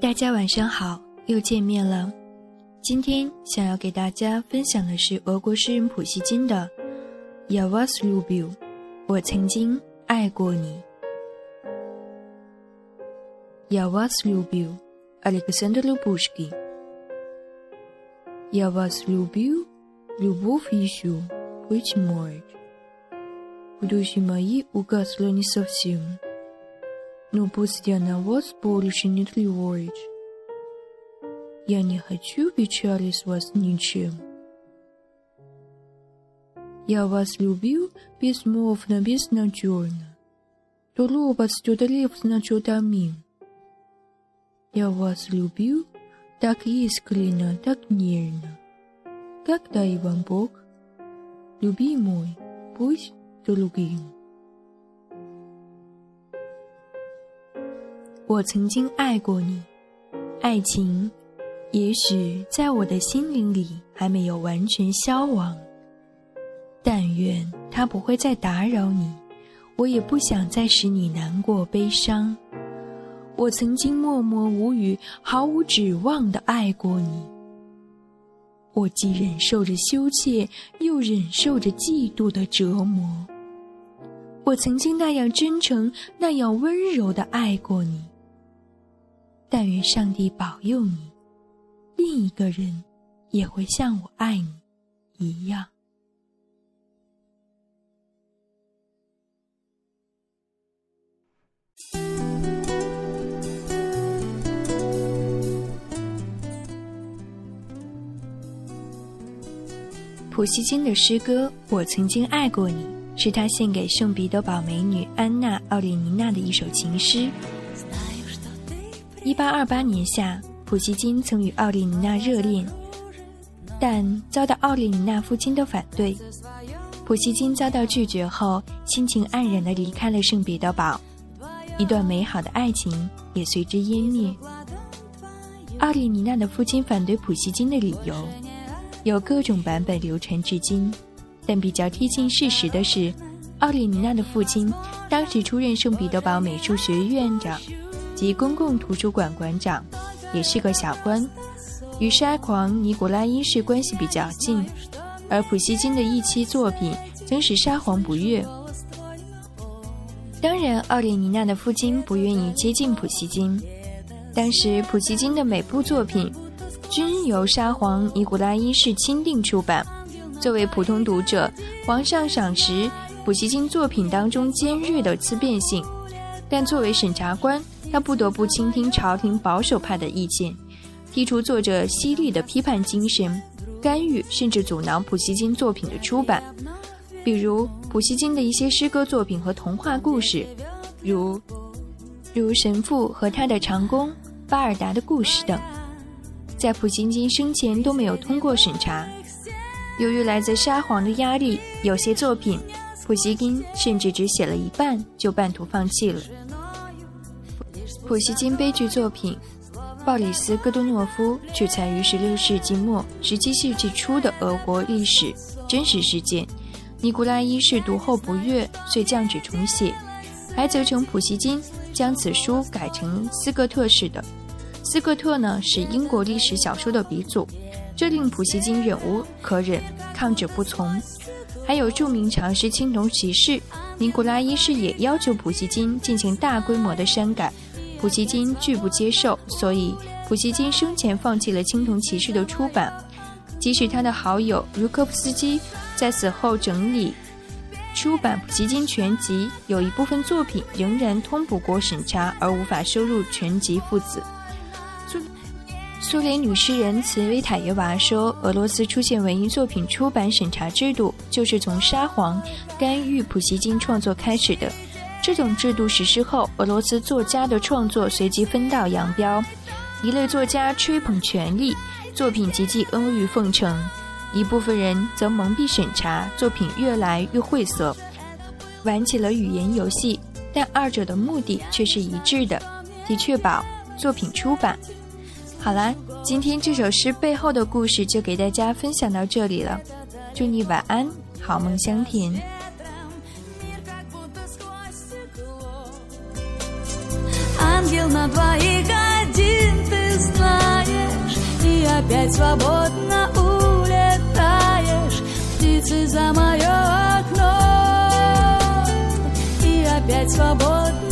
大家晚上好，又见面了。今天想要给大家分享的是俄国诗人普希金的《Я вас люблю》，我曾经爱过你。Я вас люблю, Александр Лубушкин. Я вас люблю, любовь еще, быть может. В душе моей угасла не совсем. Но пусть я на вас больше не тревожусь. Я не хочу печалить вас ничем. Я вас любил безмолвно, безнадежно. То робот студлив значит амин. Я вас любил так искренне, так нежно. Как дай вам Бог, любимый, пусть другим. 我曾经爱过你，爱情也许在我的心灵里还没有完全消亡。但愿它不会再打扰你，我也不想再使你难过悲伤。我曾经默默无语、毫无指望的爱过你，我既忍受着羞怯，又忍受着嫉妒的折磨。我曾经那样真诚、那样温柔的爱过你。但愿上帝保佑你，另一个人也会像我爱你一样。普希金的诗歌《我曾经爱过你》，是他献给圣彼得堡美女安娜·奥列尼娜的一首情诗。一八二八年夏，普希金曾与奥列尼娜热恋，但遭到奥列尼娜父亲的反对。普希金遭到拒绝后，心情黯然地离开了圣彼得堡，一段美好的爱情也随之湮灭。奥列尼娜的父亲反对普希金的理由有各种版本流传至今，但比较贴近事实的是，奥列尼娜的父亲当时出任圣彼得堡美术学院院长。及公共图书馆馆长，也是个小官，与沙皇尼古拉一世关系比较近，而普希金的一期作品曾使沙皇不悦。当然，奥列尼娜的父亲不愿意接近普希金。当时，普希金的每部作品均由沙皇尼古拉一世钦定出版。作为普通读者，皇上赏识普希金作品当中尖锐的思辨性，但作为审查官。他不得不倾听朝廷保守派的意见，剔除作者犀利的批判精神，干预甚至阻挠普希金作品的出版。比如普希金的一些诗歌作品和童话故事，如如神父和他的长工巴尔达的故事等，在普希金生前都没有通过审查。由于来自沙皇的压力，有些作品普希金甚至只写了一半就半途放弃了。普希金悲剧作品《鲍里斯·戈多诺夫》取材于16世纪末、17世纪初的俄国历史真实事件。尼古拉一世读后不悦，遂降旨重写，还责成普希金将此书改成斯科特式的。斯科特呢是英国历史小说的鼻祖，这令普希金忍无可忍，抗旨不从。还有著名长诗《青铜骑士》，尼古拉一世也要求普希金进行大规模的删改。普希金拒不接受，所以普希金生前放弃了《青铜骑士》的出版。即使他的好友茹科夫斯基在死后整理出版普希金全集，有一部分作品仍然通不过审查，而无法收入全集父子。苏苏联女诗人茨维塔耶娃说：“俄罗斯出现文艺作品出版审查制度，就是从沙皇干预普希金创作开始的。”这种制度实施后，俄罗斯作家的创作随即分道扬镳。一类作家吹捧权力，作品极其阿谀奉承；一部分人则蒙蔽审查，作品越来越晦涩，玩起了语言游戏。但二者的目的却是一致的，即确保作品出版。好啦，今天这首诗背后的故事就给大家分享到这里了。祝你晚安，好梦香甜。ангел на двоих один ты знаешь И опять свободно улетаешь. Птицы за мое окно И опять свободно